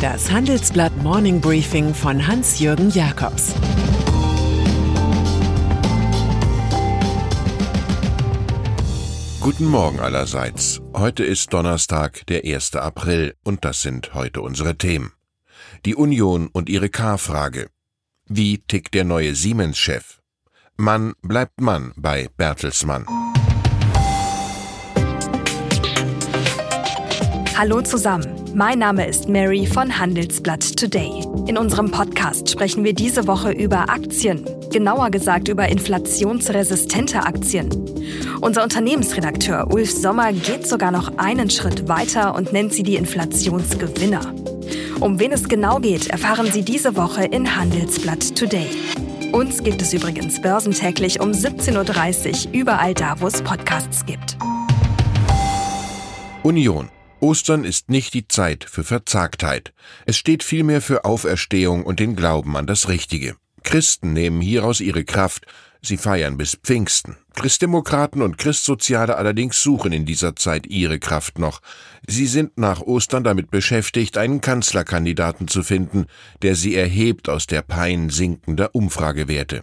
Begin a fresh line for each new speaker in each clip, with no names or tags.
Das Handelsblatt Morning Briefing von Hans-Jürgen Jakobs
Guten Morgen allerseits. Heute ist Donnerstag, der 1. April, und das sind heute unsere Themen. Die Union und ihre K-Frage. Wie tickt der neue Siemens-Chef? Mann bleibt Mann bei Bertelsmann.
Hallo zusammen, mein Name ist Mary von Handelsblatt Today. In unserem Podcast sprechen wir diese Woche über Aktien, genauer gesagt über inflationsresistente Aktien. Unser Unternehmensredakteur Ulf Sommer geht sogar noch einen Schritt weiter und nennt sie die Inflationsgewinner. Um wen es genau geht, erfahren Sie diese Woche in Handelsblatt Today. Uns gibt es übrigens börsentäglich um 17.30 Uhr überall da, wo es Podcasts gibt.
Union Ostern ist nicht die Zeit für Verzagtheit. Es steht vielmehr für Auferstehung und den Glauben an das Richtige. Christen nehmen hieraus ihre Kraft, sie feiern bis Pfingsten. Christdemokraten und Christsoziale allerdings suchen in dieser Zeit ihre Kraft noch. Sie sind nach Ostern damit beschäftigt, einen Kanzlerkandidaten zu finden, der sie erhebt aus der Pein sinkender Umfragewerte.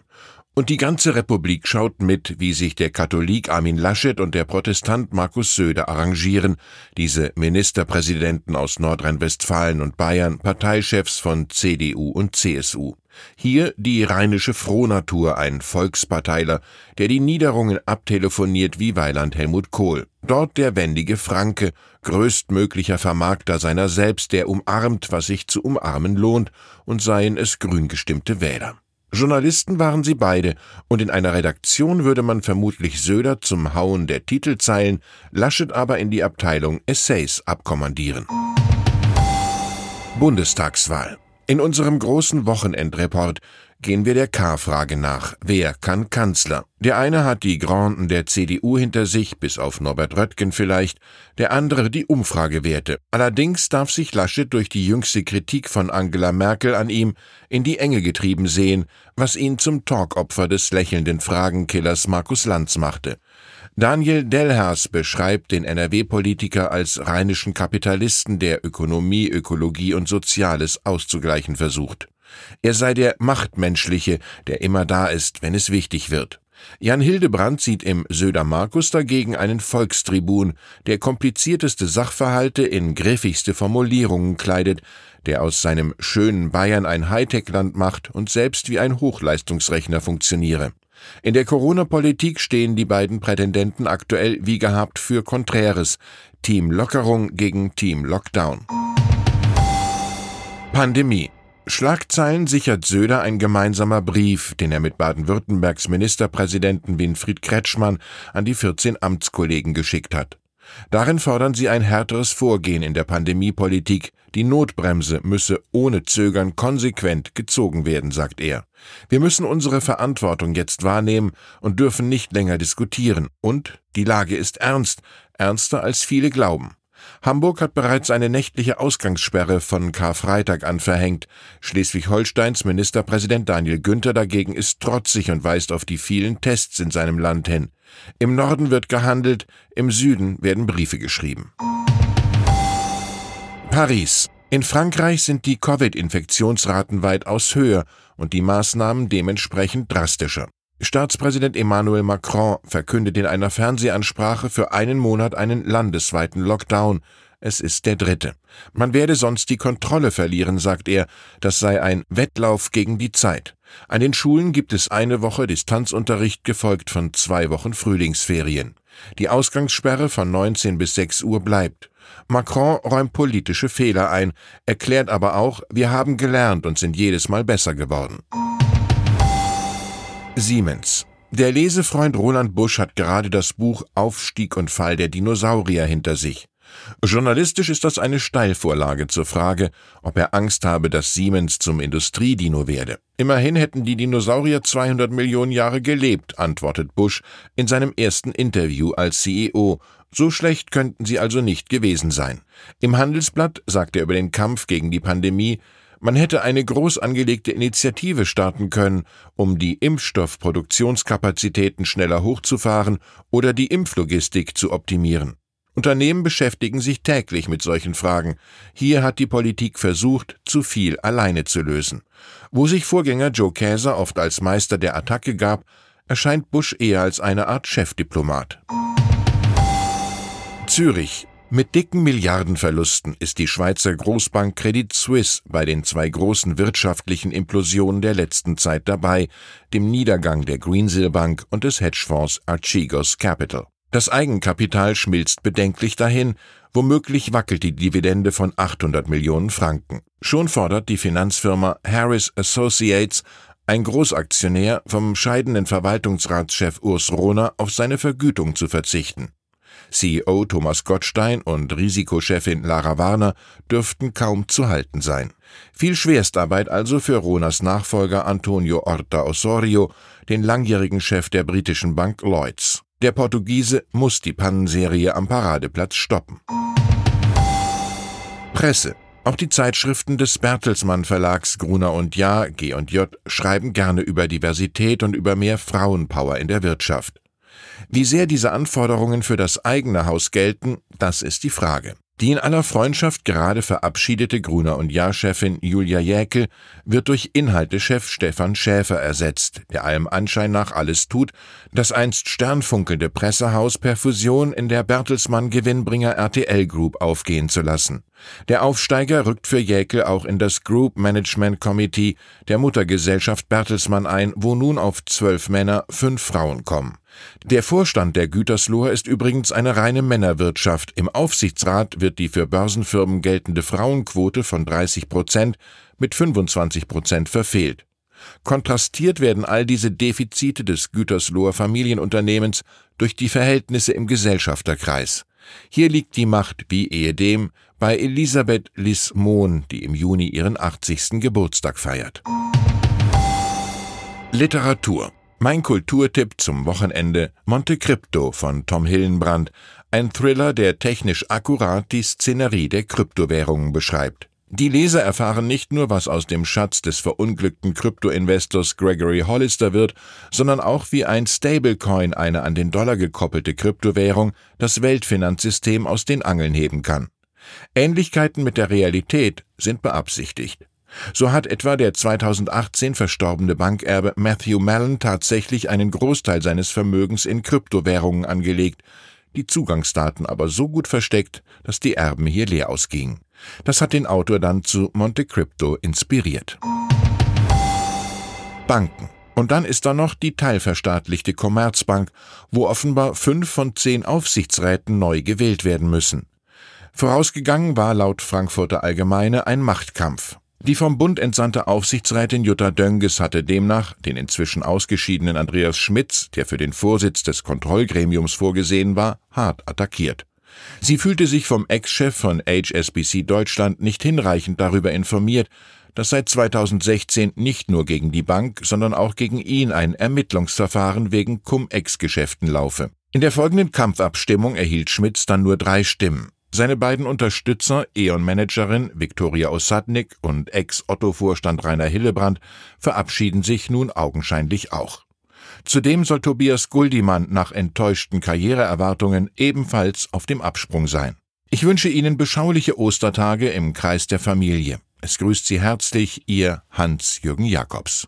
Und die ganze Republik schaut mit, wie sich der Katholik Armin Laschet und der Protestant Markus Söder arrangieren, diese Ministerpräsidenten aus Nordrhein-Westfalen und Bayern, Parteichefs von CDU und CSU. Hier die rheinische Frohnatur, ein Volksparteiler, der die Niederungen abtelefoniert wie Weiland Helmut Kohl. Dort der wendige Franke, größtmöglicher Vermarkter seiner selbst, der umarmt, was sich zu umarmen lohnt, und seien es grün gestimmte Wähler. Journalisten waren sie beide, und in einer Redaktion würde man vermutlich Söder zum Hauen der Titelzeilen, Laschet aber in die Abteilung Essays abkommandieren. Bundestagswahl. In unserem großen Wochenendreport gehen wir der K-Frage nach. Wer kann Kanzler? Der eine hat die Granden der CDU hinter sich, bis auf Norbert Röttgen vielleicht, der andere die Umfragewerte. Allerdings darf sich Laschet durch die jüngste Kritik von Angela Merkel an ihm in die Enge getrieben sehen, was ihn zum Talkopfer des lächelnden Fragenkillers Markus Lanz machte. Daniel Delhas beschreibt den NRW-Politiker als rheinischen Kapitalisten, der Ökonomie, Ökologie und Soziales auszugleichen versucht. Er sei der Machtmenschliche, der immer da ist, wenn es wichtig wird. Jan Hildebrand sieht im Söder Markus dagegen einen Volkstribun, der komplizierteste Sachverhalte in griffigste Formulierungen kleidet, der aus seinem schönen Bayern ein Hightech-Land macht und selbst wie ein Hochleistungsrechner funktioniere. In der Corona-Politik stehen die beiden Prätendenten aktuell wie gehabt für Konträres, Team Lockerung gegen Team Lockdown. Pandemie Schlagzeilen sichert Söder ein gemeinsamer Brief, den er mit Baden-Württembergs Ministerpräsidenten Winfried Kretschmann an die 14 Amtskollegen geschickt hat. Darin fordern sie ein härteres Vorgehen in der Pandemiepolitik. Die Notbremse müsse ohne Zögern konsequent gezogen werden, sagt er. Wir müssen unsere Verantwortung jetzt wahrnehmen und dürfen nicht länger diskutieren. Und die Lage ist ernst, ernster als viele glauben. Hamburg hat bereits eine nächtliche Ausgangssperre von Karfreitag an verhängt. Schleswig-Holsteins Ministerpräsident Daniel Günther dagegen ist trotzig und weist auf die vielen Tests in seinem Land hin. Im Norden wird gehandelt, im Süden werden Briefe geschrieben. Paris. In Frankreich sind die Covid-Infektionsraten weitaus höher und die Maßnahmen dementsprechend drastischer. Staatspräsident Emmanuel Macron verkündet in einer Fernsehansprache für einen Monat einen landesweiten Lockdown. Es ist der dritte. Man werde sonst die Kontrolle verlieren, sagt er. Das sei ein Wettlauf gegen die Zeit. An den Schulen gibt es eine Woche Distanzunterricht gefolgt von zwei Wochen Frühlingsferien. Die Ausgangssperre von 19 bis 6 Uhr bleibt. Macron räumt politische Fehler ein, erklärt aber auch, wir haben gelernt und sind jedes Mal besser geworden. Siemens. Der Lesefreund Roland Busch hat gerade das Buch Aufstieg und Fall der Dinosaurier hinter sich. Journalistisch ist das eine Steilvorlage zur Frage, ob er Angst habe, dass Siemens zum Industriedino werde. Immerhin hätten die Dinosaurier 200 Millionen Jahre gelebt, antwortet Bush in seinem ersten Interview als CEO. So schlecht könnten sie also nicht gewesen sein. Im Handelsblatt sagt er über den Kampf gegen die Pandemie, man hätte eine groß angelegte Initiative starten können, um die Impfstoffproduktionskapazitäten schneller hochzufahren oder die Impflogistik zu optimieren. Unternehmen beschäftigen sich täglich mit solchen Fragen. Hier hat die Politik versucht, zu viel alleine zu lösen. Wo sich Vorgänger Joe Käser oft als Meister der Attacke gab, erscheint Bush eher als eine Art Chefdiplomat. Zürich. Mit dicken Milliardenverlusten ist die Schweizer Großbank Credit Suisse bei den zwei großen wirtschaftlichen Implosionen der letzten Zeit dabei, dem Niedergang der Greensill Bank und des Hedgefonds Archegos Capital. Das Eigenkapital schmilzt bedenklich dahin, womöglich wackelt die Dividende von 800 Millionen Franken. Schon fordert die Finanzfirma Harris Associates, ein Großaktionär, vom scheidenden Verwaltungsratschef Urs Rohner auf seine Vergütung zu verzichten. CEO Thomas Gottstein und Risikochefin Lara Warner dürften kaum zu halten sein. Viel Schwerstarbeit also für Rohners Nachfolger Antonio Orta Osorio, den langjährigen Chef der britischen Bank Lloyds. Der Portugiese muss die Pannenserie am Paradeplatz stoppen. Presse. Auch die Zeitschriften des Bertelsmann Verlags Gruner und Jahr, G&J, schreiben gerne über Diversität und über mehr Frauenpower in der Wirtschaft. Wie sehr diese Anforderungen für das eigene Haus gelten, das ist die Frage. Die in aller Freundschaft gerade verabschiedete Gruner und Jahr-Chefin Julia Jäkel wird durch Inhaltechef Stefan Schäfer ersetzt, der allem Anschein nach alles tut, das einst sternfunkelnde Pressehaus per Fusion in der Bertelsmann Gewinnbringer RTL Group aufgehen zu lassen. Der Aufsteiger rückt für Jäkel auch in das Group Management Committee der Muttergesellschaft Bertelsmann ein, wo nun auf zwölf Männer fünf Frauen kommen. Der Vorstand der Gütersloher ist übrigens eine reine Männerwirtschaft. Im Aufsichtsrat wird die für Börsenfirmen geltende Frauenquote von 30 Prozent mit 25 Prozent verfehlt. Kontrastiert werden all diese Defizite des Gütersloher Familienunternehmens durch die Verhältnisse im Gesellschafterkreis. Hier liegt die Macht, wie ehedem, bei Elisabeth Lis-Mohn, die im Juni ihren 80. Geburtstag feiert. Literatur mein Kulturtipp zum Wochenende Monte Crypto von Tom Hillenbrand, ein Thriller, der technisch akkurat die Szenerie der Kryptowährungen beschreibt. Die Leser erfahren nicht nur, was aus dem Schatz des verunglückten Kryptoinvestors Gregory Hollister wird, sondern auch, wie ein Stablecoin, eine an den Dollar gekoppelte Kryptowährung, das Weltfinanzsystem aus den Angeln heben kann. Ähnlichkeiten mit der Realität sind beabsichtigt. So hat etwa der 2018 verstorbene Bankerbe Matthew Mallon tatsächlich einen Großteil seines Vermögens in Kryptowährungen angelegt, die Zugangsdaten aber so gut versteckt, dass die Erben hier leer ausgingen. Das hat den Autor dann zu Monte Crypto inspiriert. Banken. Und dann ist da noch die teilverstaatlichte Commerzbank, wo offenbar fünf von zehn Aufsichtsräten neu gewählt werden müssen. Vorausgegangen war laut Frankfurter Allgemeine ein Machtkampf. Die vom Bund entsandte Aufsichtsrätin Jutta Dönges hatte demnach den inzwischen ausgeschiedenen Andreas Schmitz, der für den Vorsitz des Kontrollgremiums vorgesehen war, hart attackiert. Sie fühlte sich vom Ex-Chef von HSBC Deutschland nicht hinreichend darüber informiert, dass seit 2016 nicht nur gegen die Bank, sondern auch gegen ihn ein Ermittlungsverfahren wegen Cum-Ex-Geschäften laufe. In der folgenden Kampfabstimmung erhielt Schmitz dann nur drei Stimmen. Seine beiden Unterstützer, E.ON-Managerin Viktoria Osadnik und Ex-Otto-Vorstand Rainer Hillebrand, verabschieden sich nun augenscheinlich auch. Zudem soll Tobias Guldimann nach enttäuschten Karriereerwartungen ebenfalls auf dem Absprung sein. Ich wünsche Ihnen beschauliche Ostertage im Kreis der Familie. Es grüßt Sie herzlich Ihr Hans-Jürgen Jakobs.